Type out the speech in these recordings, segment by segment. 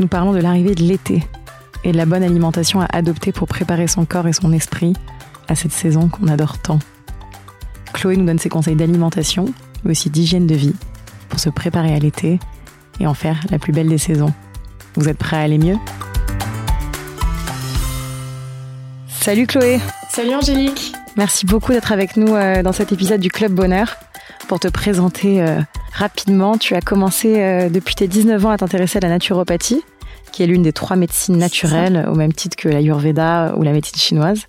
nous parlons de l'arrivée de l'été et de la bonne alimentation à adopter pour préparer son corps et son esprit à cette saison qu'on adore tant. Chloé nous donne ses conseils d'alimentation, mais aussi d'hygiène de vie pour se préparer à l'été et en faire la plus belle des saisons. Vous êtes prêts à aller mieux? Salut Chloé Salut Angélique Merci beaucoup d'être avec nous euh, dans cet épisode du Club Bonheur. Pour te présenter euh, rapidement, tu as commencé euh, depuis tes 19 ans à t'intéresser à la naturopathie, qui est l'une des trois médecines naturelles, au même titre que la l'Ayurveda ou la médecine chinoise.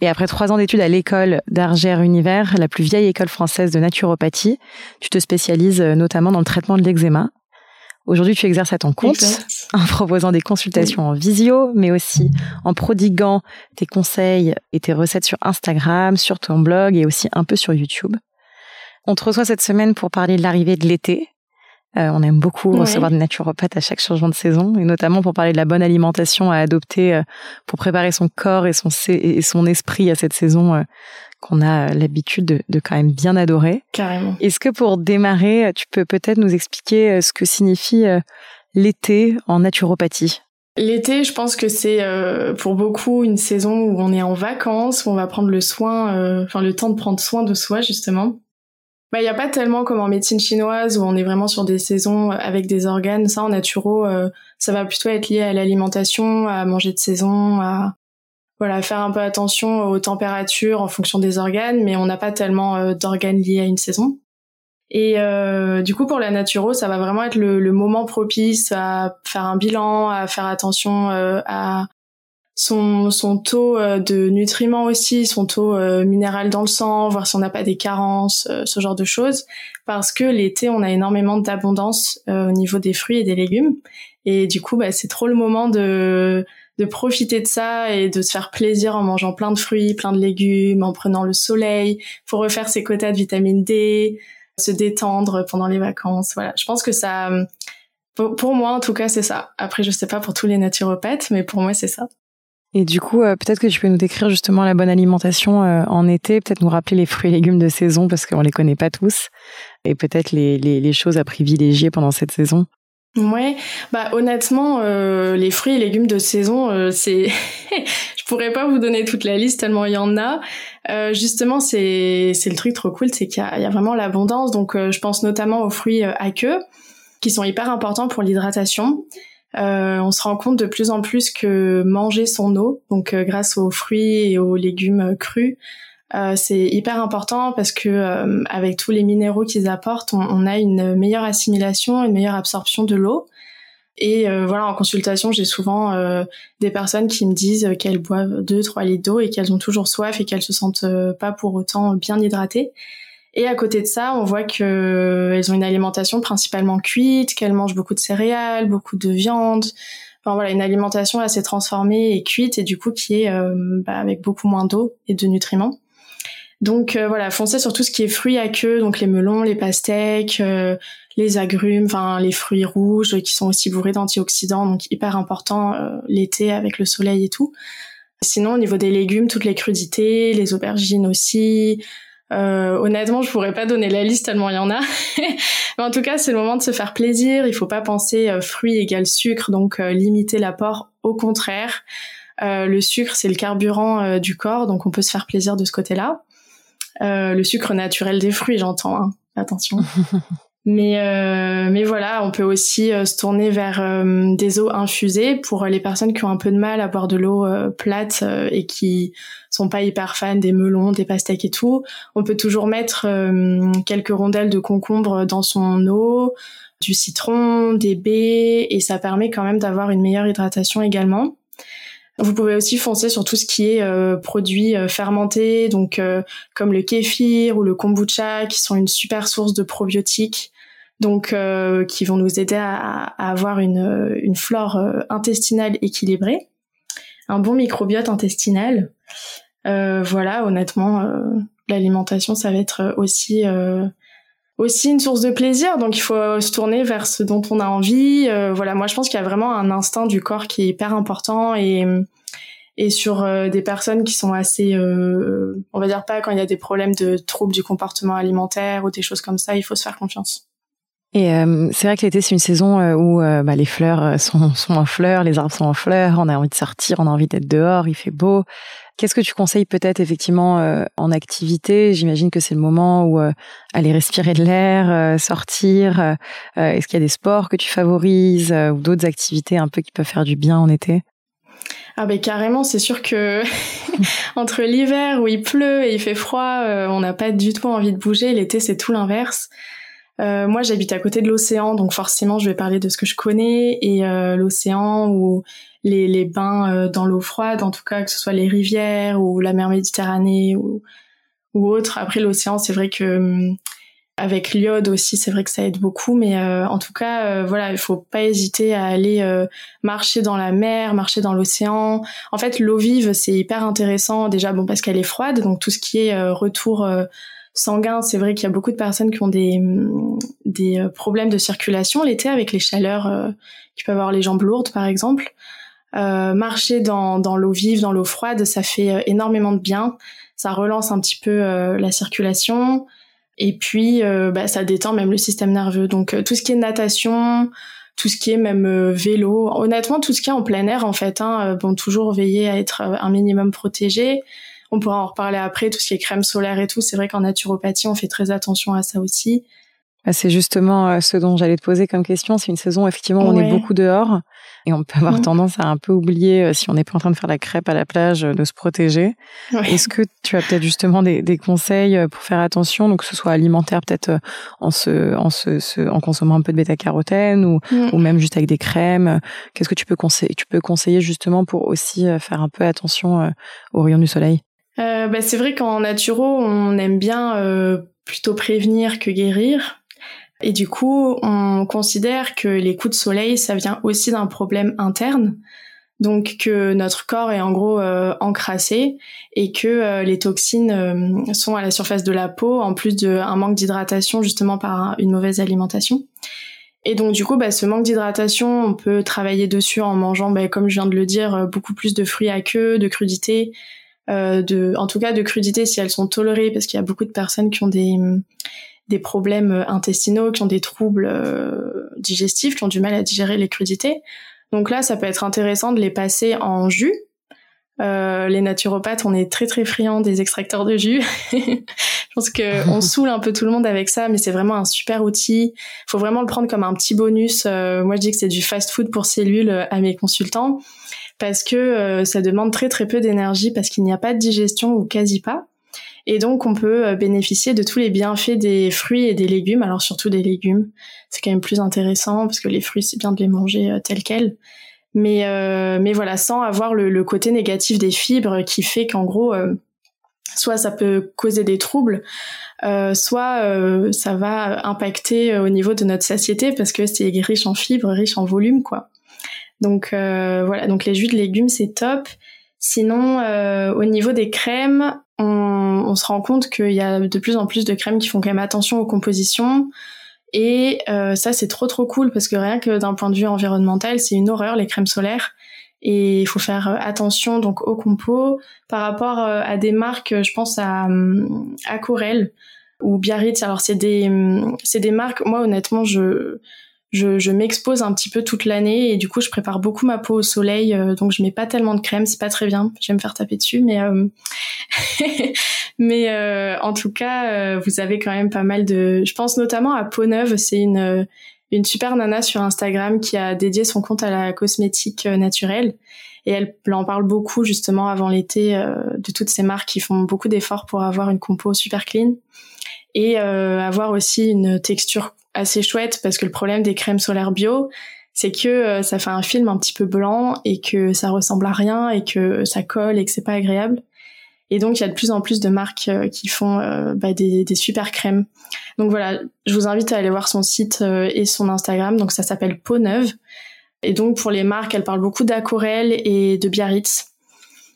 Et après trois ans d'études à l'école d'Argère Univers, la plus vieille école française de naturopathie, tu te spécialises notamment dans le traitement de l'eczéma. Aujourd'hui, tu exerces à ton compte en proposant des consultations en visio, mais aussi en prodiguant tes conseils et tes recettes sur Instagram, sur ton blog et aussi un peu sur YouTube. On te reçoit cette semaine pour parler de l'arrivée de l'été. Euh, on aime beaucoup recevoir des naturopathes à chaque changement de saison, et notamment pour parler de la bonne alimentation à adopter euh, pour préparer son corps et son, et son esprit à cette saison euh, qu'on a l'habitude de, de, quand même bien adorer. Carrément. Est-ce que pour démarrer, tu peux peut-être nous expliquer ce que signifie l'été en naturopathie? L'été, je pense que c'est pour beaucoup une saison où on est en vacances, où on va prendre le soin, enfin le temps de prendre soin de soi justement. Bah, il n'y a pas tellement comme en médecine chinoise où on est vraiment sur des saisons avec des organes. Ça, en naturo, euh, ça va plutôt être lié à l'alimentation, à manger de saison, à voilà, faire un peu attention aux températures en fonction des organes, mais on n'a pas tellement euh, d'organes liés à une saison. Et euh, du coup, pour la naturo, ça va vraiment être le, moment propice à faire un bilan, à faire attention à son, son taux euh, de nutriments aussi, son taux euh, minéral dans le sang, voir si on n'a pas des carences, euh, ce genre de choses. Parce que l'été, on a énormément d'abondance au niveau des fruits et des légumes. Et du coup, bah, c'est trop le moment de, de profiter de ça et de se faire plaisir en mangeant plein de fruits, plein de légumes, en prenant le soleil, pour refaire ses quotas de vitamine D, se détendre pendant les vacances. Voilà, je pense que ça... Pour moi, en tout cas, c'est ça. Après, je sais pas pour tous les naturopathes, mais pour moi, c'est ça. Et du coup, euh, peut-être que tu peux nous décrire justement la bonne alimentation euh, en été, peut-être nous rappeler les fruits et légumes de saison parce qu'on les connaît pas tous, et peut-être les, les, les, choses à privilégier pendant cette saison. Ouais, bah honnêtement, euh, les fruits et légumes de saison, c'est, je pourrais pas vous donner toute la liste tellement il y en a. justement, c'est c'est le truc trop cool, c'est qu'il y, y a, vraiment l'abondance. Donc, je pense notamment aux fruits à queue, qui sont hyper importants pour l'hydratation. Euh, on se rend compte de plus en plus que manger son eau, donc euh, grâce aux fruits et aux légumes crus, euh, c'est hyper important parce que avec tous les minéraux qu'ils apportent, on, a une meilleure assimilation, une meilleure absorption de l'eau. Et voilà, en consultation, j'ai souvent des personnes qui me disent qu'elles boivent 2-3 litres d'eau et qu'elles ont toujours soif et qu'elles se sentent pas pour autant bien hydratées. Et à côté de ça, on voit que euh, elles ont une alimentation principalement cuite, qu'elles mangent beaucoup de céréales, beaucoup de viande. Enfin voilà, une alimentation assez transformée et cuite et du coup qui est euh, bah, avec beaucoup moins d'eau et de nutriments. Donc euh, voilà, foncez sur tout ce qui est fruits à queue, donc les melons, les pastèques, les agrumes, enfin les fruits rouges qui sont aussi bourrés d'antioxydants, donc hyper important l'été avec le soleil et tout. Sinon au niveau des légumes, toutes les crudités, les aubergines aussi, euh, honnêtement, je pourrais pas donner la liste tellement il y en a. Mais en tout cas, c'est le moment de se faire plaisir. Il faut pas penser euh, fruits égale sucre, donc euh, limiter l'apport. Au contraire, euh, le sucre c'est le carburant du corps, donc on peut se faire plaisir de ce côté-là. le sucre naturel des fruits, j'entends. Hein. Attention. Mais, euh, mais voilà, on peut aussi euh, se tourner vers euh, des eaux infusées pour les personnes qui ont un peu de mal à boire de l'eau plate et qui sont pas hyper fans des melons, des pastèques et tout. On peut toujours mettre quelques rondelles de concombre dans son eau, du citron, des baies, et ça permet quand même d'avoir une meilleure hydratation également. Vous pouvez aussi foncer sur tout ce qui est euh, produits euh, fermentés, donc euh, comme le kéfir ou le kombucha, qui sont une super source de probiotiques. donc qui vont nous aider à, à avoir une, une flore intestinale équilibrée, un bon microbiote intestinal. voilà, honnêtement, l'alimentation, ça va être aussi aussi une source de plaisir. Donc il faut se tourner vers ce dont on a envie. Euh, voilà, moi je pense qu'il y a vraiment un instinct du corps qui est hyper important et et sur euh, des personnes qui sont assez, euh, on va dire pas quand il y a des problèmes de troubles du comportement alimentaire ou des choses comme ça, il faut se faire confiance. Et c'est vrai que l'été c'est une saison où bah, les fleurs sont, sont en fleurs, les arbres sont en fleurs, on a envie de sortir, on a envie d'être dehors, il fait beau. Qu'est-ce que tu conseilles peut-être effectivement euh, en activité? J'imagine que c'est le moment où euh, aller respirer de l'air, euh, sortir. Est-ce qu'il y a des sports que tu favorises ou d'autres activités un peu qui peuvent faire du bien en été? Ah ben carrément, c'est sûr que entre l'hiver où il pleut et il fait froid, on n'a pas du tout envie de bouger. L'été, c'est tout l'inverse. Moi, j'habite à côté de l'océan, donc forcément, je vais parler de ce que je connais et l'océan ou les, les bains euh, dans l'eau froide, en tout cas, que ce soit les rivières ou la mer Méditerranée ou, ou autre. Après, l'océan, c'est vrai que hum, avec l'iode aussi, c'est vrai que ça aide beaucoup, mais en tout cas, voilà, il faut pas hésiter à aller marcher dans la mer, marcher dans l'océan. En fait, l'eau vive, c'est hyper intéressant déjà, bon parce qu'elle est froide, donc tout ce qui est retour sanguin, c'est vrai qu'il y a beaucoup de personnes qui ont des, des euh, problèmes de circulation l'été avec les chaleurs euh, qui peuvent avoir les jambes lourdes par exemple. Euh, marcher dans, dans l'eau vive, dans l'eau froide, ça fait euh, énormément de bien. Ça relance un petit peu la circulation et puis bah, ça détend même le système nerveux. Donc tout ce qui est natation, tout ce qui est même vélo, honnêtement tout ce qui est en plein air en fait. Hein, bon toujours veiller à être un minimum protégé. On pourra en reparler après, tout ce qui est crème solaire et tout. C'est vrai qu'en naturopathie, on fait très attention à ça aussi. Bah, c'est justement euh, ce dont j'allais te poser comme question. C'est une saison, effectivement, où on est beaucoup dehors et on peut avoir mm. tendance à un peu oublier, euh, si on n'est pas en train de faire la crêpe à la plage, euh, de se protéger. Est-ce que tu as peut-être justement des, conseils pour faire attention, donc que ce soit alimentaire, peut-être en se, en se, en consommant un peu de bêta-carotène ou, mm. ou même juste avec des crèmes. Qu'est-ce que tu peux conseiller, tu peux conseiller justement pour aussi faire un peu attention aux rayons du soleil? Euh, bah, c'est vrai qu'en naturo, on aime bien euh, plutôt prévenir que guérir. Et du coup, on considère que les coups de soleil, ça vient aussi d'un problème interne. Donc que notre corps est en gros euh, encrassé et que les toxines sont à la surface de la peau, en plus d'un manque d'hydratation justement par une mauvaise alimentation. Et donc du coup, bah, ce manque d'hydratation, on peut travailler dessus en mangeant, bah, comme je viens de le dire, beaucoup plus de fruits à queue, de crudités, euh, de, en tout cas de crudité si elles sont tolérées, parce qu'il y a beaucoup de personnes qui ont des des problèmes intestinaux, qui ont des troubles euh, digestifs, qui ont du mal à digérer les crudités. Donc là, ça peut être intéressant de les passer en jus. Euh, les naturopathes, on est très très friands des extracteurs de jus. je pense que on saoule un peu tout le monde avec ça, mais c'est vraiment un super outil. Faut vraiment le prendre comme un petit bonus. moi, je dis que c'est du fast food pour cellules à mes consultants parce que euh, ça demande très très peu d'énergie parce qu'il n'y a pas de digestion ou quasi pas. Et donc on peut euh, bénéficier de tous les bienfaits des fruits et des légumes, alors surtout des légumes. C'est quand même plus intéressant parce que les fruits c'est bien de les manger euh, tels quels. Mais mais voilà, sans avoir le, côté négatif des fibres qui fait qu'en gros soit ça peut causer des troubles, soit ça va impacter au niveau de notre satiété parce que c'est riche en fibres, riche en volume quoi. Donc euh, voilà, donc les jus de légumes c'est top. Sinon, euh, au niveau des crèmes, on, se rend compte qu'il y a de plus en plus de crèmes qui font quand même attention aux compositions. Et euh, ça, c'est trop trop cool parce que rien que d'un point de vue environnemental, c'est une horreur les crèmes solaires. Et il faut faire attention donc aux compos par rapport à des marques. Je pense à Corel ou Biarritz. Alors c'est des c'est des marques. Moi honnêtement, je je, je m'expose un petit peu toute l'année et du coup je prépare beaucoup ma peau au soleil euh, donc je mets pas tellement de crème c'est pas très bien j'aime faire taper dessus mais euh, mais euh, en tout cas vous avez quand même pas mal de je pense notamment à Peau Neuve c'est une une super nana sur Instagram qui a dédié son compte à la cosmétique naturelle et elle en parle beaucoup justement avant l'été de toutes ces marques qui font beaucoup d'efforts pour avoir une compo super clean et avoir aussi une texture assez chouette parce que le problème des crèmes solaires bio, c'est que euh, ça fait un film un petit peu blanc et que ça ressemble à rien et que ça colle et que c'est pas agréable. Et donc, il y a de plus en plus de marques qui font bah, des, des, super crèmes. Donc voilà, je vous invite à aller voir son site et son Instagram. Donc ça s'appelle Peau Neuve. Et donc pour les marques, elle parle beaucoup d'Acorel et de Biarritz.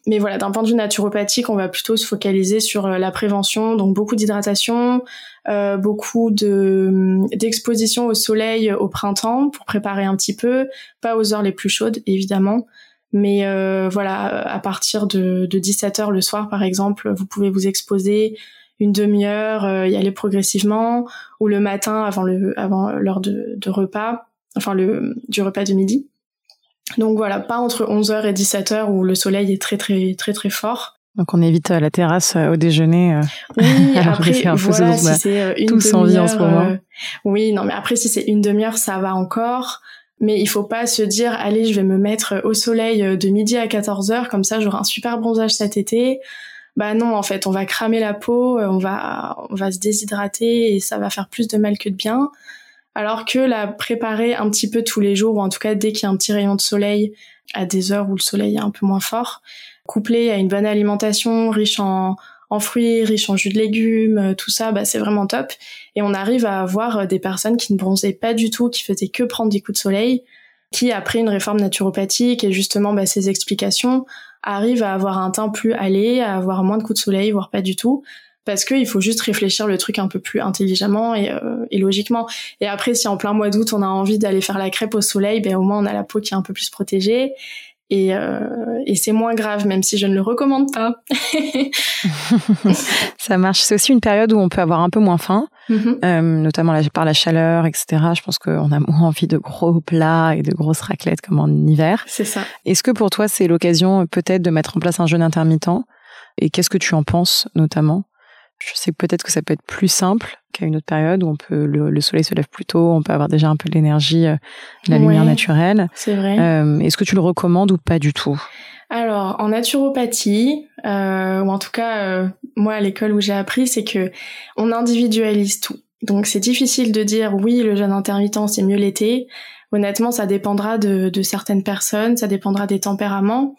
Mais voilà, d'un point de vue naturopathique, on va plutôt se focaliser sur euh, la prévention, donc beaucoup d'hydratation, euh, beaucoup de hum, d'exposition au soleil au printemps pour préparer un petit peu, pas aux heures les plus chaudes évidemment, mais euh, voilà, à partir de, de 17 heures le soir par exemple, vous pouvez vous exposer une demi-heure, euh, y aller progressivement, ou le matin avant le avant l'heure de, de repas enfin le du repas de midi. Donc voilà, pas entre 11h et 17h où le soleil est très très très très fort. Donc on évite euh, la terrasse euh, au déjeuner. Euh, oui, après voilà, si c'est une demi-heure. en ce moment. oui, non mais après si c'est une demi-heure, ça va encore. Mais il faut pas se dire allez, je vais me mettre au soleil de midi à 14h comme ça j'aurai un super bronzage cet été. Bah non, en fait, on va cramer la peau, on va on va se déshydrater et ça va faire plus de mal que de bien alors que la préparer un petit peu tous les jours, ou en tout cas dès qu'il y a un petit rayon de soleil, à des heures où le soleil est un peu moins fort, couplé à une bonne alimentation riche en, fruits, riche en jus de légumes, euh, tout ça, bah, c'est vraiment top. Et on arrive à avoir euh, des personnes qui ne bronzaient pas du tout, qui faisaient que prendre des coups de soleil, qui après une réforme naturopathique et justement bah, ces explications arrivent à avoir un teint plus allé, à avoir moins de coups de soleil, voire pas du tout, parce qu'il faut juste réfléchir le truc un peu plus intelligemment et, euh, et, logiquement. Et après, si en plein mois d'août on a envie d'aller faire la crêpe au soleil, ben au moins on a la peau qui est un peu plus protégée et, euh, et c'est moins grave, même si je ne le recommande pas. Ça marche. C'est aussi une période où on peut avoir un peu moins faim, mm-hmm. euh, notamment par la chaleur, etc. Je pense qu'on a moins envie de gros plats et de grosses raclettes comme en hiver. C'est ça. Est-ce que pour toi c'est l'occasion peut-être de mettre en place un jeûne intermittent? Et qu'est-ce que tu en penses notamment? Je sais peut-être que ça peut être plus simple qu'à une autre période où on peut le, soleil se lève plus tôt, on peut avoir déjà un peu de l'énergie, euh, de la lumière naturelle. C'est vrai. Euh, Est-ce que tu le recommandes ou pas du tout? Alors en naturopathie, euh, ou en tout cas euh, moi à l'école où j'ai appris, c'est que on individualise tout. Donc c'est difficile de dire oui le jeûne intermittent c'est mieux l'été. Honnêtement ça dépendra de, de certaines personnes, ça dépendra des tempéraments.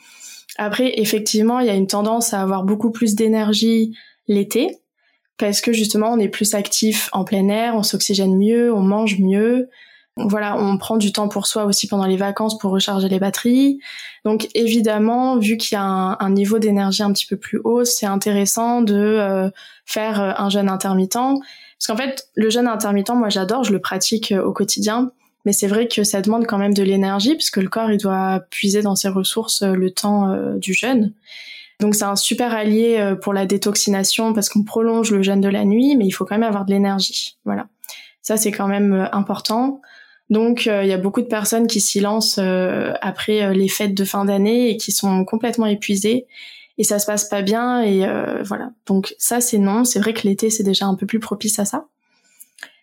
Après effectivement il y a une tendance à avoir beaucoup plus d'énergie l'été parce que justement on est plus actif en plein air, on s'oxygène mieux, on mange mieux. Voilà, on prend du temps pour soi aussi pendant les vacances pour recharger les batteries. Donc évidemment, vu qu'il y a un, niveau d'énergie un petit peu plus haut, c'est intéressant de euh, faire euh, un jeûne intermittent. Parce qu'en fait, le jeûne intermittent, moi j'adore, je le pratique euh, au quotidien. Mais c'est vrai que ça demande quand même de l'énergie, puisque le corps il doit puiser dans ses ressources le temps du jeûne. Donc c'est un super allié euh, pour la détoxination parce qu'on prolonge le jeûne de la nuit, mais il faut quand même avoir de l'énergie. Voilà. Ça c'est quand même euh, important. Donc euh, il y a beaucoup de personnes qui s'y lancent après les fêtes de fin d'année et qui sont complètement épuisées et ça se passe pas bien et voilà. Donc ça c'est non. C'est vrai que l'été c'est déjà un peu plus propice à ça.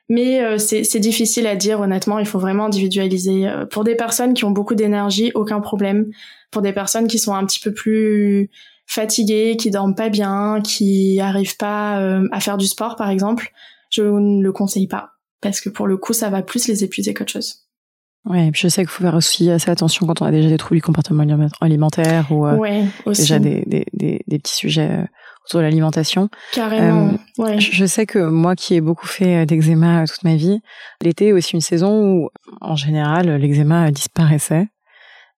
Mais c'est difficile à dire honnêtement, il faut vraiment individualiser. pour des personnes qui ont beaucoup d'énergie, aucun problème. Pour des personnes qui sont un petit peu plus fatigués, qui dorment pas bien, qui arrivent pas euh, à faire du sport par exemple, je ne le conseille pas parce que pour le coup ça va plus les épuiser qu'autre chose. Ouais, je sais qu'il faut faire aussi assez attention quand on a déjà des troubles du comportement alimentaire ou euh, déjà des, des, des, petits sujets euh, autour de l'alimentation. Carrément. ouais. Je sais que moi qui ai beaucoup fait d'eczéma toute ma vie, l'été est aussi une saison où en général l'eczéma disparaissait.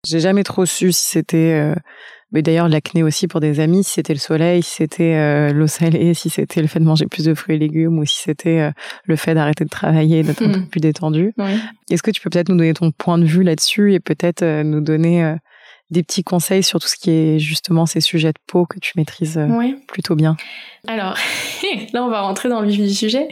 J'ai jamais trop su si c'était mais d'ailleurs, l'acné aussi pour des amis, si c'était le soleil, si c'était euh, l'eau salée, si c'était le fait de manger plus de fruits et légumes ou si c'était euh, le fait d'arrêter de travailler, d'être un peu hmm. plus détendu. Est-ce que tu peux peut-être nous donner ton point de vue là-dessus et peut-être euh, nous donner des petits conseils sur tout ce qui est justement ces sujets de peau que tu maîtrises plutôt bien? Alors, là, on va rentrer dans le vif du sujet,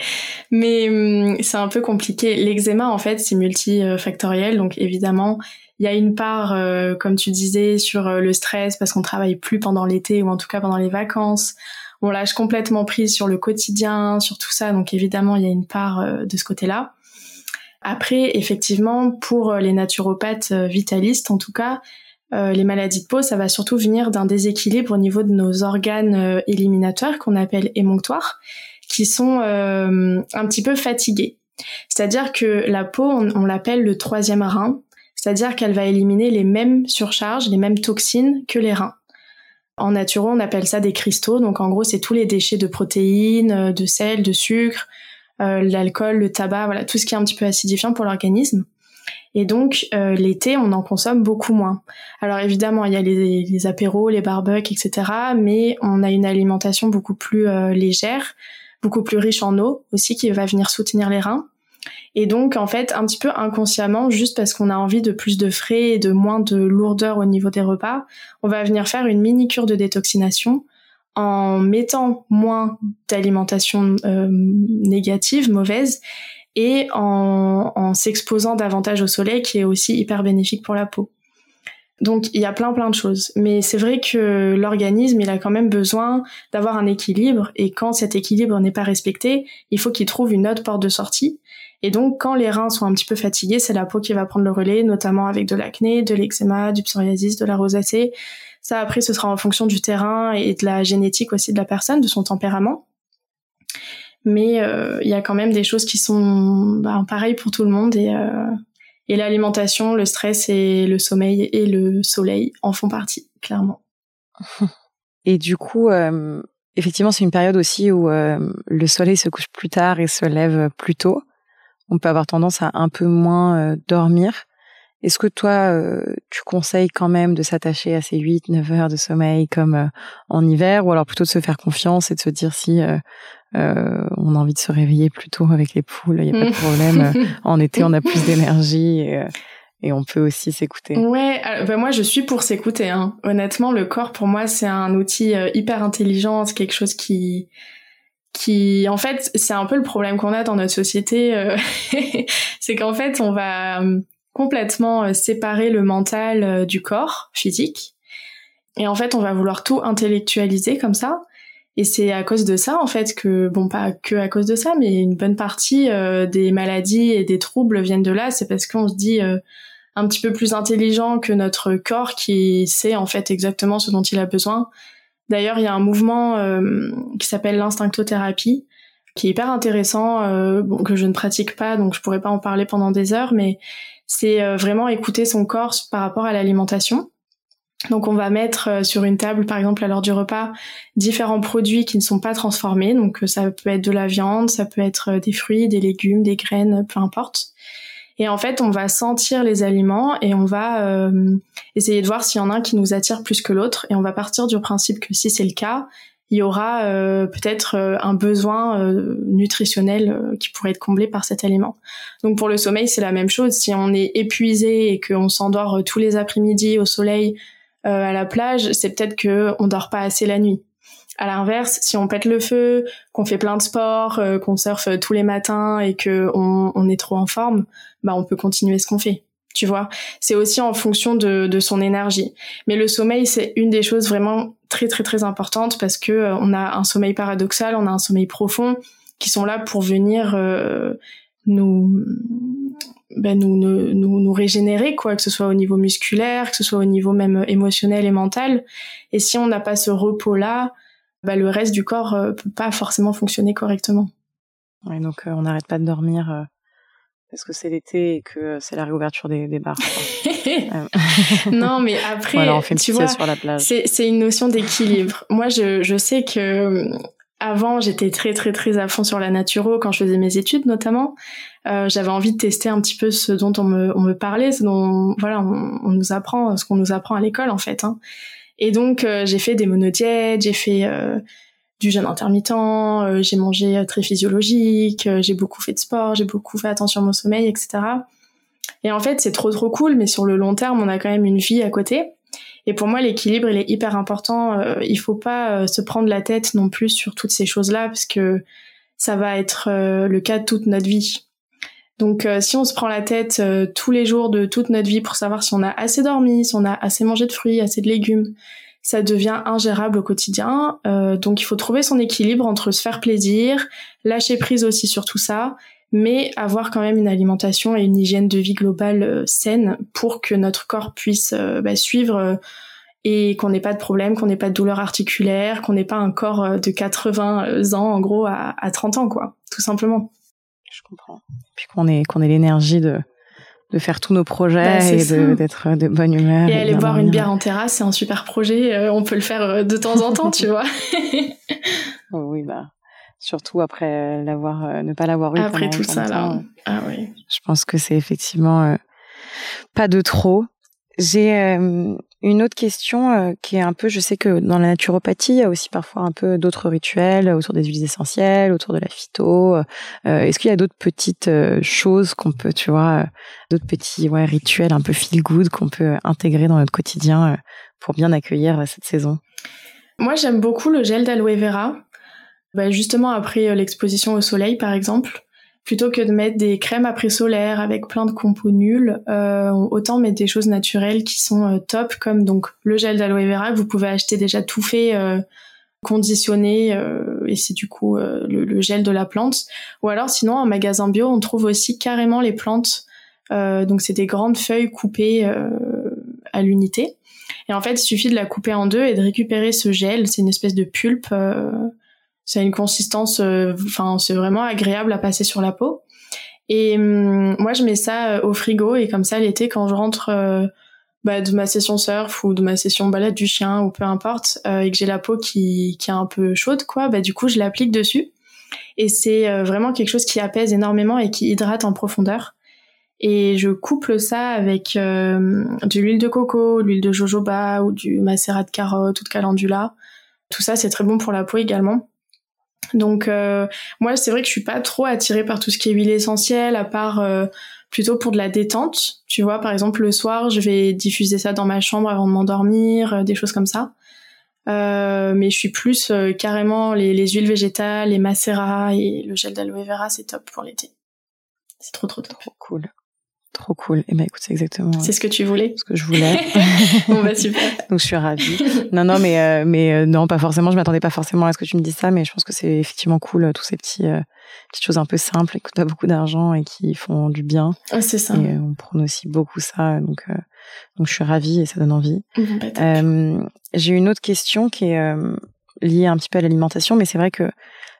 mais hum, c'est un peu compliqué. L'eczéma, en fait, c'est multifactoriel, donc évidemment, il y a une part, euh, comme tu disais, sur euh, le stress parce qu'on travaille plus pendant l'été ou en tout cas pendant les vacances. On lâche complètement prise sur le quotidien, sur tout ça. Donc évidemment, il y a une part euh, de ce côté-là. Après, effectivement, pour les naturopathes vitalistes, en tout cas, les maladies de peau, ça va surtout venir d'un déséquilibre au niveau de nos organes éliminatoires qu'on appelle émonctoires, qui sont un petit peu fatigués. C'est-à-dire que la peau, on l'appelle le troisième rein, c'est-à-dire qu'elle va éliminer les mêmes surcharges, les mêmes toxines que les reins. En naturo, on appelle ça des cristaux. Donc en gros, c'est tous les déchets de protéines, de sel, de sucre, l'alcool, le tabac, voilà, tout ce qui est un petit peu acidifiant pour l'organisme. Et donc euh, l'été, on en consomme beaucoup moins. Alors évidemment, il y a les, les apéros, les barbecues, etc. Mais on a une alimentation beaucoup plus euh, légère, beaucoup plus riche en eau aussi, qui va venir soutenir les reins. Et donc, en fait, un petit peu inconsciemment, juste parce qu'on a envie de plus de frais et de moins de lourdeur au niveau des repas, on va venir faire une mini cure de détoxination en mettant moins d'alimentation euh, négative, mauvaise, et en, en s'exposant davantage au soleil qui est aussi hyper bénéfique pour la peau. Donc il y a plein plein de choses, mais c'est vrai que l'organisme il a quand même besoin d'avoir un équilibre et quand cet équilibre n'est pas respecté, il faut qu'il trouve une autre porte de sortie. Et donc quand les reins sont un petit peu fatigués, c'est la peau qui va prendre le relais, notamment avec de l'acné, de l'eczéma, du psoriasis, de la rosacée. Ça après ce sera en fonction du terrain et de la génétique aussi de la personne, de son tempérament mais euh, il y a quand même des choses qui sont bah, pareilles pour tout le monde et, euh, et l'alimentation, le stress et le sommeil et le soleil en font partie, clairement. Et du coup, euh, effectivement, c'est une période aussi où le soleil se couche plus tard et se lève plus tôt. On peut avoir tendance à un peu moins dormir. Est-ce que toi, tu conseilles quand même de s'attacher à ces 8-9 heures de sommeil comme en hiver, ou alors plutôt de se faire confiance et de se dire si euh, on a envie de se réveiller plus tôt avec les poules, il n'y a pas de problème. en été, on a plus d'énergie et, euh, et, on peut aussi s'écouter. Ouais, bah moi je suis pour s'écouter. Hein. Honnêtement, le corps pour moi c'est un outil euh, hyper intelligent, c'est quelque chose qui qui en fait c'est un peu le problème qu'on a dans notre société, c'est qu'en fait on va complètement séparer le mental du corps physique. Et en fait, on va vouloir tout intellectualiser comme ça. Et c'est à cause de ça, en fait, que, bon, pas que à cause de ça, mais une bonne partie euh, des maladies et des troubles viennent de là. C'est parce qu'on se dit euh, un petit peu plus intelligent que notre corps qui sait, en fait, exactement ce dont il a besoin. D'ailleurs, il y a un mouvement euh, qui s'appelle l'instinctothérapie, qui est hyper intéressant, bon, que je ne pratique pas, donc je pourrais pas en parler pendant des heures, mais c'est vraiment écouter son corps par rapport à l'alimentation donc on va mettre euh, sur une table, par exemple à l'heure du repas, différents produits qui ne sont pas transformés. Donc euh, ça peut être de la viande, ça peut être euh, des fruits, des légumes, des graines, peu importe. Et en fait, on va sentir les aliments et on va essayer de voir s'il y en a un qui nous attire plus que l'autre. Et on va partir du principe que si c'est le cas, il y aura peut-être un besoin nutritionnel qui pourrait être comblé par cet aliment. Donc pour le sommeil, c'est la même chose. Si on est épuisé et qu'on s'endort tous les après-midi au soleil euh, à la plage, c'est peut-être que on dort pas assez la nuit. À l'inverse, si on pète le feu, qu'on fait plein de sport, euh, qu'on surfe tous les matins et que on, est trop en forme, bah on peut continuer ce qu'on fait. Tu vois, c'est aussi en fonction de, de, son énergie. Mais le sommeil, c'est une des choses vraiment très très très importantes parce que euh, on a un sommeil paradoxal, on a un sommeil profond qui sont là pour venir nous ben, nous, nous, nous, régénérer, quoi, que ce soit au niveau musculaire, que ce soit au niveau même émotionnel et mental. Et si on n'a pas ce repos-là, ben, le reste du corps euh, peut pas forcément fonctionner correctement. Ouais, donc euh, on n'arrête pas de dormir euh, parce que c'est l'été et que c'est la réouverture des, des bars. non, mais après, tu vois, c'est une notion d'équilibre. Moi, je, je sais que avant, j'étais très très très à fond sur la naturo quand je faisais mes études notamment. Euh, j'avais envie de tester un petit peu ce dont on me, on me parlait, ce dont voilà on, on nous apprend, ce qu'on nous apprend à l'école en fait. Hein. Et donc euh, j'ai fait des monodiètes, j'ai fait euh, du jeûne intermittent, euh, j'ai mangé très physiologique, j'ai beaucoup fait de sport, j'ai beaucoup fait attention à mon sommeil, etc. Et en fait c'est trop trop cool, mais sur le long terme on a quand même une vie à côté. Et pour moi, l'équilibre, il est hyper important. Euh, il faut pas euh, se prendre la tête non plus sur toutes ces choses-là, parce que ça va être euh, le cas de toute notre vie. Donc, euh, si on se prend la tête tous les jours de toute notre vie pour savoir si on a assez dormi, si on a assez mangé de fruits, assez de légumes, ça devient ingérable au quotidien. donc, il faut trouver son équilibre entre se faire plaisir, lâcher prise aussi sur tout ça, mais avoir quand même une alimentation et une hygiène de vie globale euh, saine pour que notre corps puisse euh, bah, suivre euh, et qu'on n'ait pas de problème, qu'on n'ait pas de douleur articulaire, qu'on n'ait pas un corps de 80 ans en gros à, à 30 ans quoi, tout simplement. Je comprends. Puis qu'on ait qu'on ait l'énergie de de faire tous nos projets bah, et d'être de, bonne humeur. Et, aller boire une bière en terrasse, c'est un super projet. Euh, on peut le faire euh, de temps en temps, tu vois. Oh oui, bah surtout après l'avoir, ne pas l'avoir eu. Après tout ça, là. Ah oui. Je pense que c'est effectivement pas de trop. J'ai euh, une autre question euh, qui est un peu, je sais que dans la naturopathie, il y a aussi parfois un peu d'autres rituels autour des huiles essentielles, autour de la phyto. Euh, Est-ce qu'il y a d'autres petites choses qu'on peut, tu vois, d'autres petits rituels un peu feel good qu'on peut intégrer dans notre quotidien pour bien accueillir cette saison? Moi, j'aime beaucoup le gel d'aloe vera. Bah, justement après l'exposition au soleil, par exemple plutôt que de mettre des crèmes après solaire avec plein de compos nuls, euh, autant mettre des choses naturelles qui sont euh, top, comme donc le gel d'aloe vera que vous pouvez acheter déjà tout fait, euh, conditionné, et c'est du coup le, le, gel de la plante. Ou alors sinon en magasin bio, on trouve aussi carrément les plantes. donc c'est des grandes feuilles coupées à l'unité. Et en fait, il suffit de la couper en deux et de récupérer ce gel. C'est une espèce de pulpe ça une consistance, euh, enfin c'est vraiment agréable à passer sur la peau. Et hum, moi je mets ça euh, au frigo et comme ça l'été quand je rentre euh, bah, de ma session surf ou de ma session balade du chien ou peu importe et que j'ai la peau qui, qui est un peu chaude quoi, bah du coup je l'applique dessus. Et c'est vraiment quelque chose qui apaise énormément et qui hydrate en profondeur. Et je couple ça avec de l'huile de coco, l'huile de jojoba ou du macérat de carotte ou de calendula. Tout ça c'est très bon pour la peau également. Donc euh, moi c'est vrai que je suis pas trop attirée par tout ce qui est huile essentielle à part euh, plutôt pour de la détente. Tu vois par exemple le soir je vais diffuser ça dans ma chambre avant de m'endormir, euh, des choses comme ça. mais je suis plus carrément les, les, huiles végétales, les macérats et le gel d'aloe vera c'est top pour l'été. C'est trop trop. Trop cool. Trop cool. Et eh ben écoute, c'est exactement. C'est ce que tu voulais. Ce que je voulais. bon bah super. Donc je suis ravie. non non mais euh, mais euh, non pas forcément. Je m'attendais pas forcément à ce que tu me dises ça, mais je pense que c'est effectivement cool euh, tous ces petits petites choses un peu simples, qui coûtent pas beaucoup d'argent et qui font du bien. Ah, c'est ça. Et on prône aussi beaucoup ça, donc donc je suis ravie et ça donne envie. Bah, j'ai une autre question qui est liée un petit peu à l'alimentation, mais c'est vrai que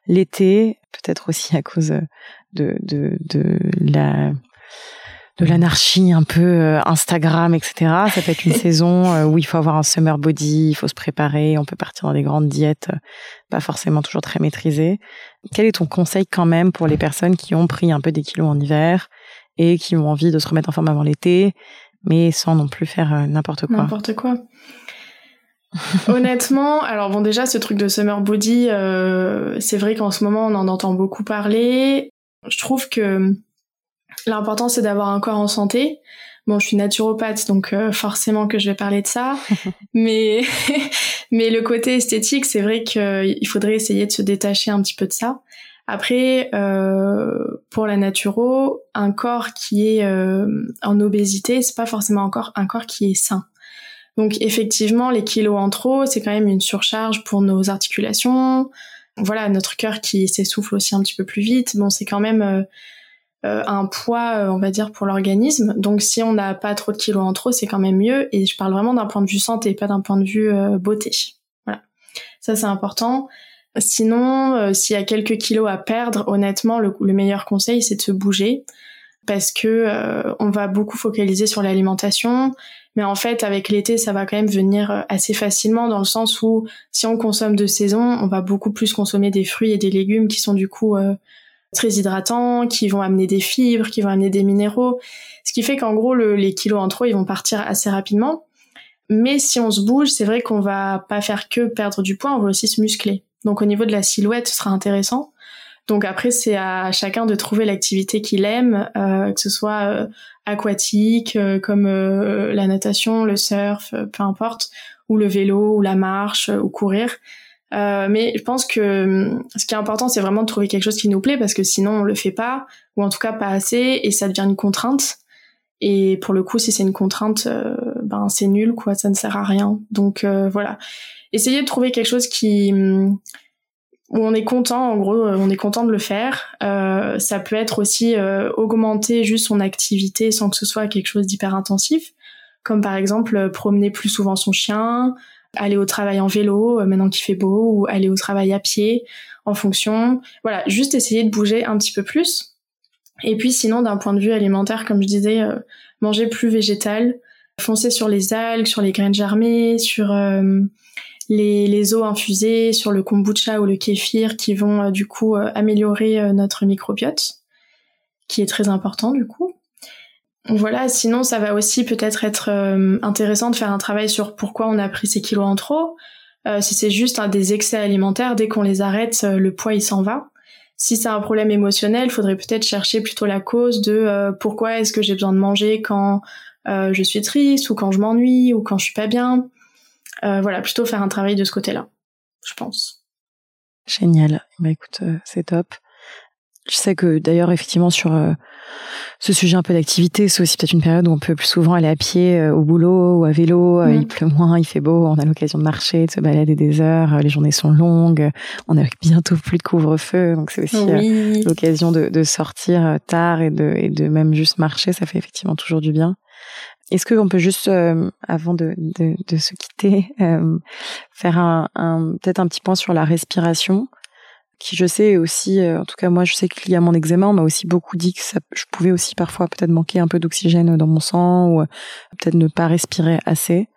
l'été, peut-être aussi à cause de de de la de l'anarchie un peu euh, Instagram, etc. Ça peut être une saison euh, où il faut avoir un summer body, il faut se préparer, on peut partir dans des grandes diètes, euh, pas forcément toujours très maîtrisées. Quel est ton conseil quand même pour les personnes qui ont pris un peu des kilos en hiver et qui ont envie de se remettre en forme avant l'été, mais sans non plus faire n'importe quoi? N'importe quoi. Honnêtement, alors bon déjà ce truc de summer body, c'est vrai qu'en ce moment on en entend beaucoup parler. Je trouve que L'important, c'est d'avoir un corps en santé. Bon, je suis naturopathe, donc euh, forcément que je vais parler de ça. mais mais le côté esthétique, c'est vrai qu'il faudrait essayer de se détacher un petit peu de ça. Après, euh, pour la naturo, un corps qui est euh, en obésité, c'est pas forcément encore un corps qui est sain. Donc effectivement, les kilos en trop, c'est quand même une surcharge pour nos articulations. Voilà, notre cœur qui s'essouffle aussi un petit peu plus vite. Bon, c'est quand même euh, un poids, euh, on va dire, pour l'organisme. Donc si on n'a pas trop de kilos en trop, c'est quand même mieux. Et je parle vraiment d'un point de vue santé, pas d'un point de vue euh, beauté. Voilà, ça c'est important. Sinon, s'il y a quelques kilos à perdre, honnêtement, le, meilleur conseil c'est de se bouger parce que on va beaucoup focaliser sur l'alimentation, mais en fait avec l'été ça va quand même venir assez facilement dans le sens où si on consomme de saison, on va beaucoup plus consommer des fruits et des légumes qui sont du coup très hydratants, qui vont amener des fibres, qui vont amener des minéraux, ce qui fait qu'en gros les kilos en trop ils vont partir assez rapidement. Mais si on se bouge, c'est vrai qu'on va pas faire que perdre du poids, on va aussi se muscler. Donc au niveau de la silhouette, ce sera intéressant. Donc après, c'est à chacun de trouver l'activité qu'il aime, euh, que ce soit euh, aquatique, euh, comme la natation, le surf, peu importe, ou le vélo, ou la marche, ou courir. Euh, mais je pense que hum, ce qui est important, c'est vraiment de trouver quelque chose qui nous plaît parce que sinon on le fait pas ou en tout cas pas assez et ça devient une contrainte. Et pour le coup, si c'est une contrainte, euh, ben c'est nul quoi, ça ne sert à rien. Donc euh, voilà, essayez de trouver quelque chose qui hum, où on est content, en gros, on est content de le faire. ça peut être aussi augmenter juste son activité sans que ce soit quelque chose d'hyper intensif, comme par exemple promener plus souvent son chien, aller au travail en vélo euh, maintenant qu'il fait beau ou aller au travail à pied en fonction. Voilà, juste essayer de bouger un petit peu plus. Et puis sinon, d'un point de vue alimentaire, comme je disais, manger plus végétal, foncer sur les algues, sur les graines germées, sur les, les, eaux infusées, sur le kombucha ou le kéfir qui vont du coup améliorer notre microbiote, qui est très important du coup. Voilà, sinon ça va aussi peut-être être, intéressant de faire un travail sur pourquoi on a pris ces kilos en trop. si c'est juste un des excès alimentaires, dès qu'on les arrête, le poids il s'en va. Si c'est un problème émotionnel, faudrait peut-être chercher plutôt la cause de euh, pourquoi est-ce que j'ai besoin de manger quand euh, je suis triste ou quand je m'ennuie ou quand je suis pas bien. Euh, voilà, plutôt faire un travail de ce côté-là, je pense. Génial. Bah écoute, c'est top. Je sais que d'ailleurs, effectivement, sur euh, ce sujet un peu d'activité, c'est aussi peut-être une période où on peut plus souvent aller à pied euh, au boulot ou à vélo. Euh, il pleut moins, il fait beau, on a l'occasion de marcher, de se balader des heures. les journées sont longues. On a bientôt plus de couvre-feu, donc c'est aussi l'occasion de, de, sortir tard et de, et de même juste marcher. Ça fait effectivement toujours du bien. Est-ce qu'on peut juste, avant de, de, de, se quitter, faire un, un peut-être un petit point sur la respiration? Qui je sais aussi, euh, en tout cas moi je sais qu'il y a mon eczéma, on m'a aussi beaucoup dit que je pouvais aussi parfois peut-être manquer un peu d'oxygène dans mon sang ou euh, peut-être ne pas respirer assez.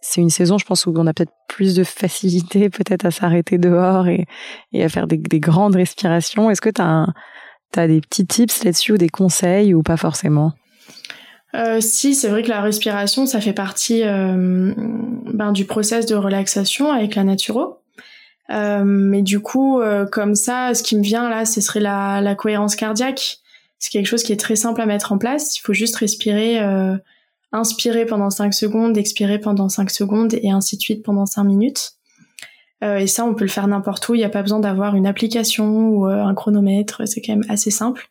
C'est une saison, je pense, où on a peut-être plus de facilité peut-être à s'arrêter dehors et, à faire des, des grandes respirations. Est-ce que tu as, des petits tips là-dessus ou des conseils ou pas forcément? Euh, si, c'est vrai que la respiration, ça fait partie ben, du process de relaxation avec la naturo. Euh, mais du coup, euh, comme ça, ce qui me vient là, ce serait la, la cohérence cardiaque. C'est quelque chose qui est très simple à mettre en place. Il faut juste respirer, euh, inspirer pendant 5 secondes, expirer pendant 5 secondes et ainsi de suite pendant 5 minutes. Euh, et ça, on peut le faire n'importe où. Il n'y a pas besoin d'avoir une application ou un chronomètre. C'est quand même assez simple.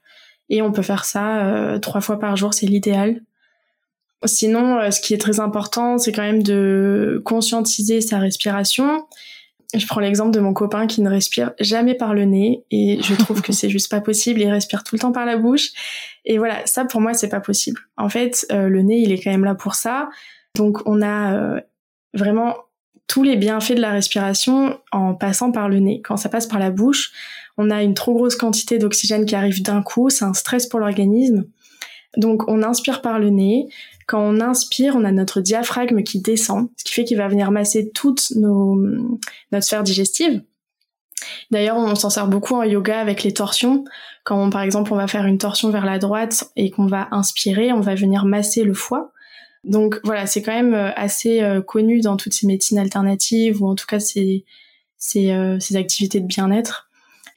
Et on peut faire ça trois fois par jour, c'est l'idéal. Sinon, ce qui est très important, c'est quand même de conscientiser sa respiration je prends l'exemple de mon copain qui ne respire jamais par le nez et je trouve que c'est juste pas possible. Il respire tout le temps par la bouche et voilà, ça pour moi c'est pas possible. En fait, euh, le nez il est quand même là pour ça. Donc on a euh, vraiment tous les bienfaits de la respiration en passant par le nez. Quand ça passe par la bouche, on a une trop grosse quantité d'oxygène qui arrive d'un coup, c'est un stress pour l'organisme. Donc on inspire par le nez, quand on inspire, on a notre diaphragme qui descend, ce qui fait qu'il va venir masser toute nos, notre sphère digestive. D'ailleurs, on s'en sert beaucoup en yoga avec les torsions. Quand, par exemple, on va faire une torsion vers la droite et qu'on va inspirer, on va venir masser le foie. Donc voilà, c'est quand même euh, assez euh, connu dans toutes ces médecines alternatives ou en tout cas ces, ces, euh, ces activités de bien-être.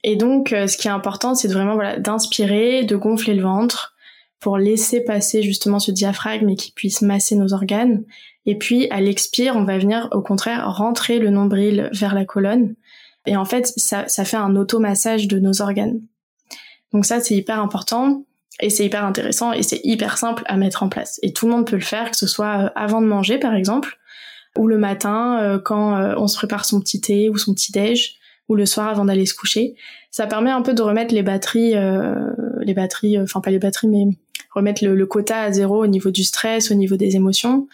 Et donc, ce qui est important, c'est vraiment voilà d'inspirer, de gonfler le ventre, pour laisser passer justement ce diaphragme et qu'il puisse masser nos organes. Et puis à l'expire, on va venir au contraire rentrer le nombril vers la colonne. Et en fait, ça, ça fait un automassage de nos organes. Donc ça, c'est hyper important et c'est hyper intéressant et c'est hyper simple à mettre en place. Et tout le monde peut le faire, que ce soit euh, avant de manger par exemple, ou le matin euh, quand euh, on se prépare son petit thé ou son petit déj, ou le soir avant d'aller se coucher. Ça permet un peu de remettre les batteries, les batteries, enfin pas les batteries, mais remettre le, quota à zéro au niveau du stress, au niveau des émotions.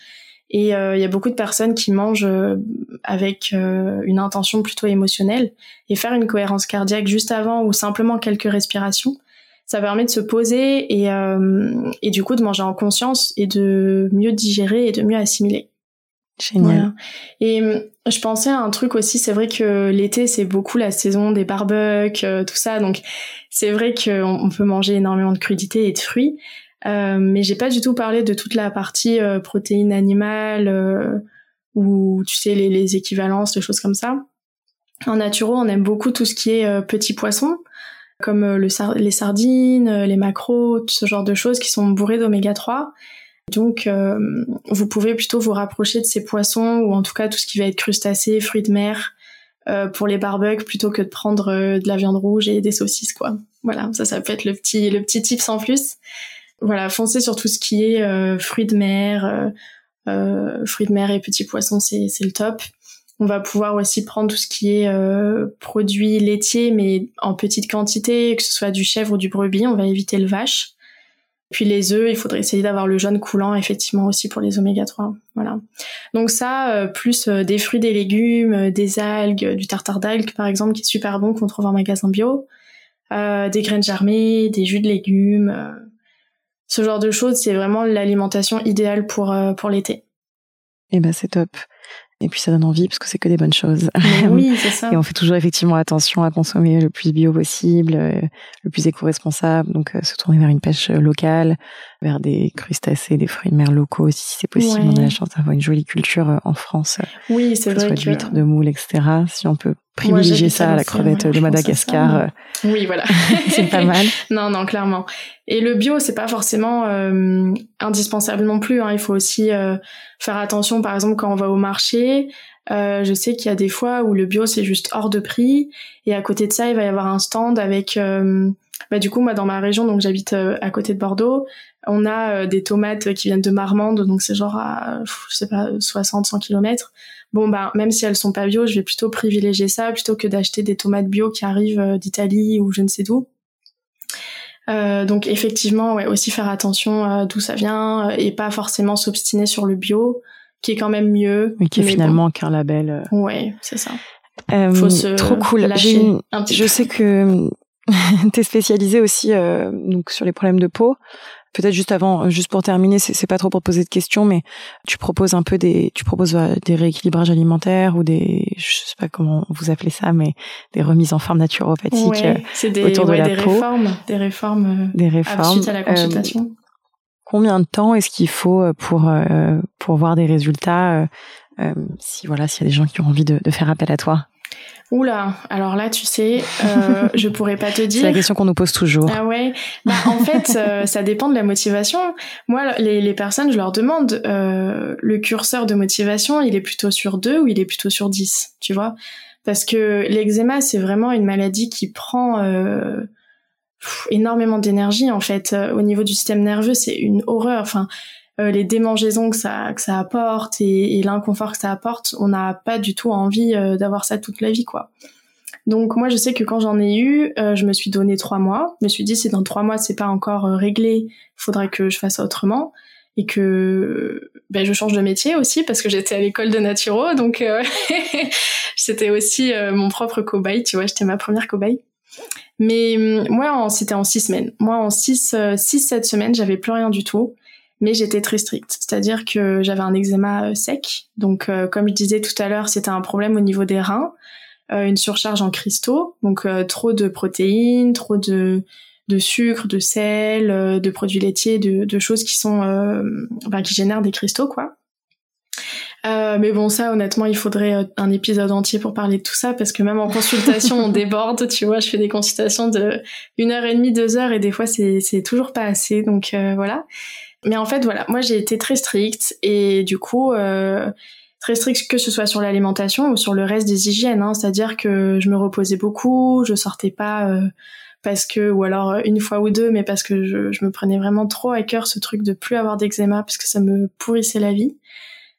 Et euh, il y a beaucoup de personnes qui mangent euh, avec euh, une intention plutôt émotionnelle et faire une cohérence cardiaque juste avant ou simplement quelques respirations, ça permet de se poser et, et du coup de manger en conscience et de mieux digérer et de mieux assimiler. Génial. Et je pensais à un truc aussi, c'est vrai que l'été c'est beaucoup la saison des barbecues, tout ça, donc c'est vrai qu'on peut manger énormément de crudités et de fruits, euh, mais j'ai pas du tout parlé de toute la partie euh, protéines animales euh, ou tu sais les, les, équivalences, les choses comme ça. En naturo, on aime beaucoup tout ce qui est petits poissons, comme le les sardines, les maquereaux, tout ce genre de choses qui sont bourrées d'oméga 3. Donc, vous pouvez plutôt vous rapprocher de ces poissons ou en tout cas tout ce qui va être crustacés, fruits de mer pour les barbecues plutôt que de prendre de la viande rouge et des saucisses quoi. Voilà, ça ça peut être le petit le petit tip sans plus voilà, foncer sur tout ce qui est euh, fruits de mer, euh, euh, fruits de mer et petits poissons, c'est le top. On va pouvoir aussi prendre tout ce qui est produits laitiers, mais en petite quantité, que ce soit du chèvre ou du brebis. On va éviter le vache. Puis les œufs, il faudrait essayer d'avoir le jaune coulant, effectivement, aussi pour les oméga 3. Voilà. Donc ça, plus des fruits, des légumes, des algues, du tartare d'algues, par exemple, qui est super bon qu'on trouve en magasin bio. des graines germées, des jus de légumes, ce genre de choses. C'est vraiment l'alimentation idéale pour pour l'été. Eh ben c'est top. Et puis ça donne envie parce que c'est que des bonnes choses. oui, c'est ça. Et on fait toujours effectivement attention à consommer le plus bio possible, euh, le plus éco-responsable. Donc euh, se tourner vers une pêche euh, locale, vers des crustacés, des fruits de mer locaux aussi si c'est possible. On a la chance d'avoir une jolie culture en France. Oui, c'est vrai. Que ce soit d'huîtres, de moules, etc. Si on peut privilégier ça à la crevette de Madagascar. oui, voilà. c'est pas mal. non, non, clairement. Et le bio, c'est pas forcément euh, indispensable non plus. Hein. Il faut aussi euh, faire attention, par exemple, quand on va au marché. Euh, je sais qu'il y a des fois où le bio c'est juste hors de prix, et à côté de ça, il va y avoir un stand avec. bah du coup, moi, dans ma région, donc j'habite à côté de Bordeaux, on a des tomates qui viennent de Marmande, donc c'est genre à, je sais pas, 60-100 kilomètres bon bah même si elles sont pas bio, je vais plutôt privilégier ça plutôt que d'acheter des tomates bio qui arrivent euh, d'Italie ou je ne sais d'où. Euh, donc effectivement, ouais, aussi faire attention d'où ça vient euh, et pas forcément s'obstiner sur le bio, qui est quand même mieux. Mais qui est finalement qu'un label. Ouais, c'est ça. trop cool. Je sais que tu es spécialisée aussi donc sur les problèmes de peau. Peut-être juste avant, juste pour terminer, c'est pas trop pour poser de questions, mais tu proposes un peu des, tu proposes euh, des rééquilibrages alimentaires ou des, je sais pas comment vous appelez ça, mais des remises en forme naturopathique euh, des, autour de la des Réformes, des réformes, euh, des réformes suite à la consultation. combien de temps est-ce qu'il faut pour pour voir des résultats Si voilà, s'il y a des gens qui ont envie de, de faire appel à toi? Oula, alors là, tu sais, euh, je pourrais pas te dire. C'est la question qu'on nous pose toujours. Ah ouais. Bah, en fait, euh, ça dépend de la motivation. Moi, les, les personnes, je leur demande euh, le curseur de motivation, il est plutôt sur 2 ou il est plutôt sur 10, tu vois? Parce que l'eczéma, c'est vraiment une maladie qui prend énormément d'énergie en fait. Au niveau du système nerveux, c'est une horreur. Enfin, les démangeaisons que ça que ça apporte et, l'inconfort que ça apporte, on n'a pas du tout envie euh, d'avoir ça toute la vie, quoi. Donc moi, je sais que quand j'en ai eu, euh, je me suis donné trois mois. Je me suis dit si dans trois mois c'est pas encore réglé, il faudrait que je fasse autrement et que ben, je change de métier aussi parce que j'étais à l'école de naturo, donc c'était aussi mon propre cobaye, tu vois, j'étais ma première cobaye. Mais hum, moi, c'était en six semaines. Moi, en six, six, sept semaines, j'avais plus rien du tout mais j'étais très stricte. C'est-à-dire que j'avais un eczéma euh, sec. Donc, euh, comme je disais tout à l'heure, c'était un problème au niveau des reins, euh, une surcharge en cristaux, donc trop de protéines, trop de, de sucre, de sel, de produits laitiers, de, de choses qui sont, ben, qui génèrent des cristaux, quoi. mais bon, ça, honnêtement, il faudrait un épisode entier pour parler de tout ça, parce que même en consultation, on déborde. Tu vois, je fais des consultations de une heure et demie, deux heures, et des fois, c'est c'est toujours pas assez. Donc voilà. Mais en fait, voilà, moi j'ai été très stricte et du coup, euh, très stricte que ce soit sur l'alimentation ou sur le reste des hygiènes. Hein, C'est-à-dire que je me reposais beaucoup, je sortais pas euh, parce que, ou alors une fois ou deux, mais parce que je, je me prenais vraiment trop à cœur ce truc de plus avoir d'eczéma parce que ça me pourrissait la vie.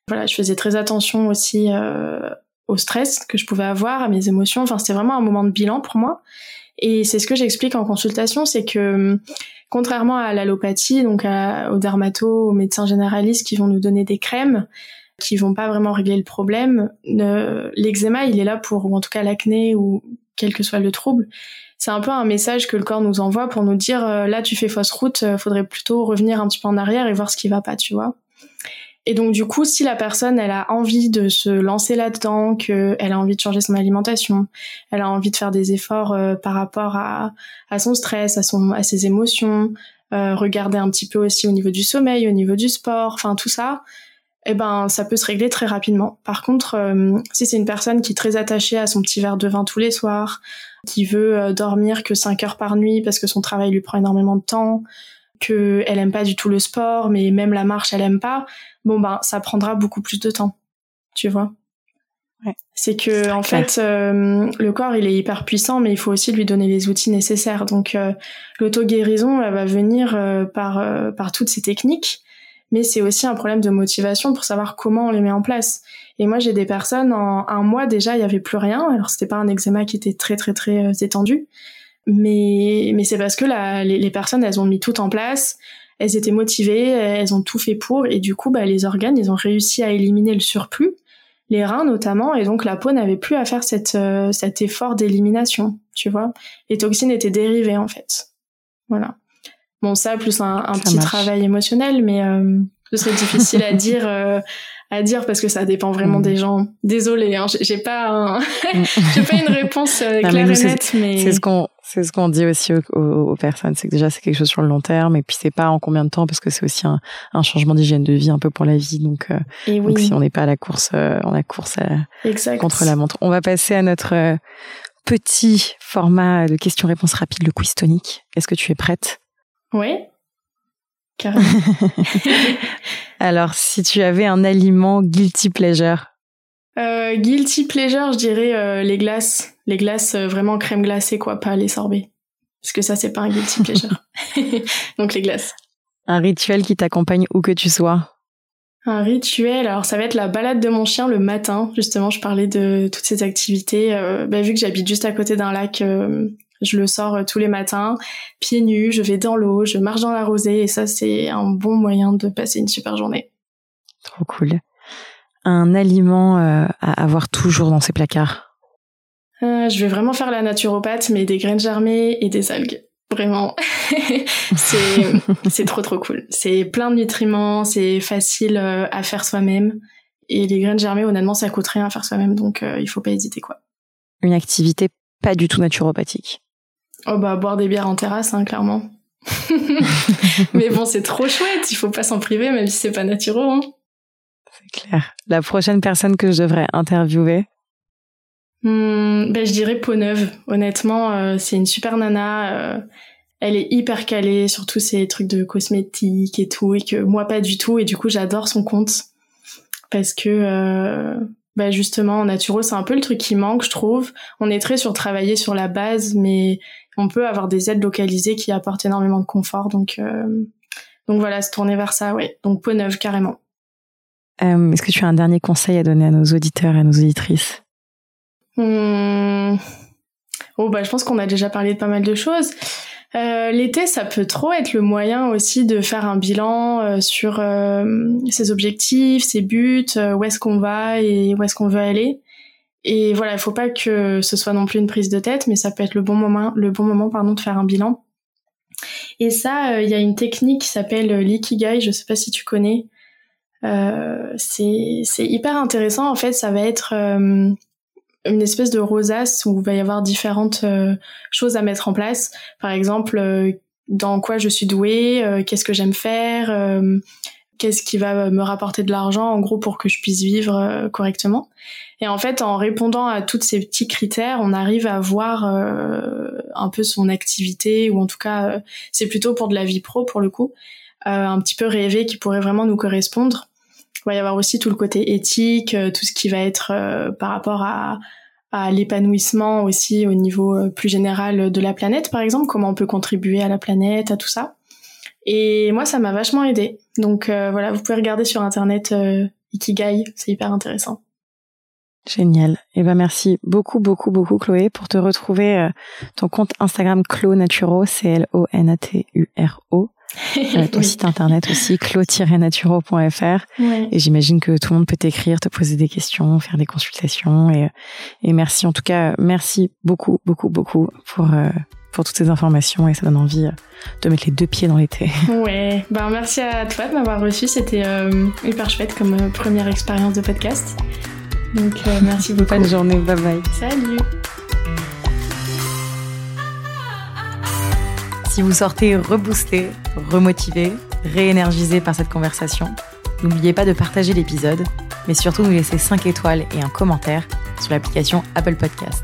Voilà, je faisais très attention aussi euh, au stress que je pouvais avoir, à mes émotions. Enfin, c'était vraiment un moment de bilan pour moi. Et c'est ce que j'explique en consultation, c'est que contrairement à l'allopathie, donc aux dermatos, aux médecins généralistes qui vont nous donner des crèmes, qui vont pas vraiment régler le problème, l'eczéma, il est là pour, ou en tout cas l'acné ou quel que soit le trouble, c'est un peu un message que le corps nous envoie pour nous dire euh, là tu fais fausse route, euh, faudrait plutôt revenir un petit peu en arrière et voir ce qui va pas, tu vois. Et donc du coup, si la personne elle a envie de se lancer là-dedans, qu'elle a envie de changer son alimentation, elle a envie de faire des efforts euh, par rapport à, son stress, à son à ses émotions, euh, regarder un petit peu aussi au niveau du sommeil, au niveau du sport, enfin tout ça, eh ben ça peut se régler très rapidement. Par contre, euh, si c'est une personne qui est très attachée à son petit verre de vin tous les soirs, qui veut dormir que 5 heures par nuit parce que son travail lui prend énormément de temps, qu'elle aime pas du tout le sport, mais même la marche elle aime pas, bon ben ça prendra beaucoup plus de temps, tu vois? Ouais. C'est que en fait euh, le corps il est hyper puissant, mais il faut aussi lui donner les outils nécessaires. Donc euh, l'auto guérison elle va venir euh, par par toutes ces techniques, mais c'est aussi un problème de motivation pour savoir comment on les met en place. Et moi j'ai des personnes en un mois déjà il y avait plus rien. Alors c'était pas un eczéma qui était très très très étendu, mais mais c'est parce que la, les, les, personnes elles ont mis tout en place elles étaient motivées elles ont tout fait pour et du coup bah les organes ils ont réussi à éliminer le surplus les reins notamment, et donc la peau n'avait plus à faire cette, cet effort d'élimination, tu vois. Les toxines étaient dérivées en fait. Voilà. Bon, ça plus un, un petit travail émotionnel, mais ce serait difficile à dire à dire parce que ça dépend vraiment mm. des gens. Désolée, hein, j'ai pas mm. j'ai pas une réponse euh, claire et nette, mais c'est ce qu'on c'est ce qu'on dit aussi aux, personnes, c'est que déjà c'est quelque chose sur le long terme et puis c'est pas en combien de temps parce que c'est aussi un, un changement d'hygiène de vie un peu pour la vie donc, euh, donc si on n'est pas à la course euh, on a course contre la montre. On va passer à notre petit format de questions-réponses rapides, le quiz tonique. Est-ce que tu es prête? Oui. Alors, si tu avais un aliment guilty pleasure? Euh, Guilty pleasure, je dirais euh, les glaces. Les glaces euh, vraiment crème glacée, quoi, pas les sorbets. Parce que ça, c'est pas un guilty pleasure. Donc les glaces. Un rituel qui t'accompagne où que tu sois? Un rituel, alors ça va être la balade de mon chien le matin. Justement, je parlais de toutes ces activités. Euh, bah, vu que j'habite juste à côté d'un lac, je le sors euh, tous les matins, pieds nus, je vais dans l'eau, je marche dans la rosée et ça c'est un bon moyen de passer une super journée. Trop cool. Un aliment euh, à avoir toujours dans ses placards. Euh, je vais vraiment faire la naturopathe, mais des graines germées et des algues. Vraiment, c'est trop trop cool. C'est plein de nutriments, c'est facile à faire soi-même. Et les graines germées, honnêtement, ça coûte rien à faire soi-même, donc il faut pas hésiter quoi. Une activité pas du tout naturopathique. Oh bah boire des bières en terrasse, hein, clairement. Mais bon, c'est trop chouette, il faut pas s'en priver, même si c'est pas naturel. Hein. C'est clair. La prochaine personne que je devrais interviewer? Hmm, ben, Je dirais Peau Neuve. Honnêtement, euh, c'est une super nana. Euh, elle est hyper calée sur tous ces trucs de cosmétiques et tout, et que moi pas du tout. Et du coup, j'adore son compte. Parce que euh, bah justement en naturo c'est un peu le truc qui manque je trouve on est très sur travailler sur la base mais on peut avoir des aides localisées qui apportent énormément de confort donc euh, donc voilà se tourner vers ça ouais donc peau neuve carrément euh, est-ce que tu as un dernier conseil à donner à nos auditeurs et à nos auditrices? Hmm. oh bah je pense qu'on a déjà parlé de pas mal de choses euh, l'été, ça peut trop être le moyen aussi de faire un bilan euh, sur euh, ses objectifs, ses buts, où est-ce qu'on va et où est-ce qu'on veut aller. Et voilà, il faut pas que ce soit non plus une prise de tête, mais ça peut être le bon moment, le bon moment pardon, de faire un bilan. Et ça, il y a une technique qui s'appelle l'ikigai. Je sais pas si tu connais. c'est c'est hyper intéressant. En fait, ça va être une espèce de rosace où il va y avoir différentes euh, choses à mettre en place. Par exemple, euh, dans quoi je suis douée, euh, qu'est-ce que j'aime faire, qu'est-ce qui va me rapporter de l'argent, en gros, pour que je puisse vivre correctement. Et en fait, en répondant à tous ces petits critères, on arrive à voir un peu son activité, ou en tout cas, c'est plutôt pour de la vie pro, pour le coup, un petit peu rêvé qui pourrait vraiment nous correspondre. Il va y avoir aussi tout le côté éthique, euh, tout ce qui va être euh, par rapport à, à l'épanouissement aussi au niveau euh, plus général de la planète, par exemple, comment on peut contribuer à la planète, à tout ça. Et moi, ça m'a vachement aidé. Donc voilà, vous pouvez regarder sur internet Ikigai, c'est hyper intéressant. Génial. Et eh ben merci beaucoup beaucoup beaucoup Chloé pour te retrouver ton compte Instagram Clo Naturo C L O N A T U R O euh, ton site internet aussi, clo-naturo.fr. Et j'imagine que tout le monde peut t'écrire, te poser des questions, faire des consultations. Et, et merci, en tout cas, merci beaucoup, beaucoup, beaucoup pour, euh, pour toutes ces informations. Et ça donne envie euh, de mettre les deux pieds dans l'été. Ouais, ben merci à toi de m'avoir reçu. C'était hyper chouette comme première expérience de podcast. Donc merci beaucoup. Bonne journée, bye bye. Salut. Si vous sortez reboosté, remotivé, réénergisé par cette conversation, n'oubliez pas de partager l'épisode, mais surtout nous laisser 5 étoiles et un commentaire sur l'application Apple Podcast.